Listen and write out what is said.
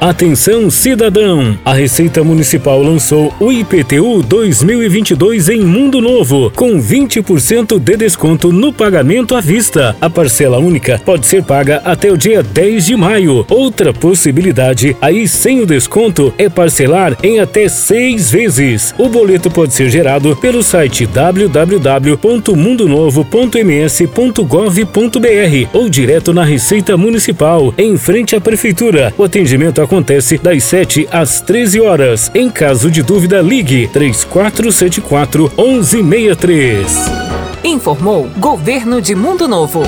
Atenção cidadão! A Receita Municipal lançou o IPTU 2022 em Mundo Novo, com 20% de desconto no pagamento à vista. A parcela única pode ser paga até o dia 10 de maio. Outra possibilidade, aí sem o desconto, é parcelar em até seis vezes. O boleto pode ser gerado pelo site www.mundonovo.ms.gov.br ou direto na Receita Municipal, em frente à Prefeitura. O atendimento acontece das 7 às 13 horas. Em caso de dúvida, ligue 3474 1163. Informou Governo de Mundo Novo.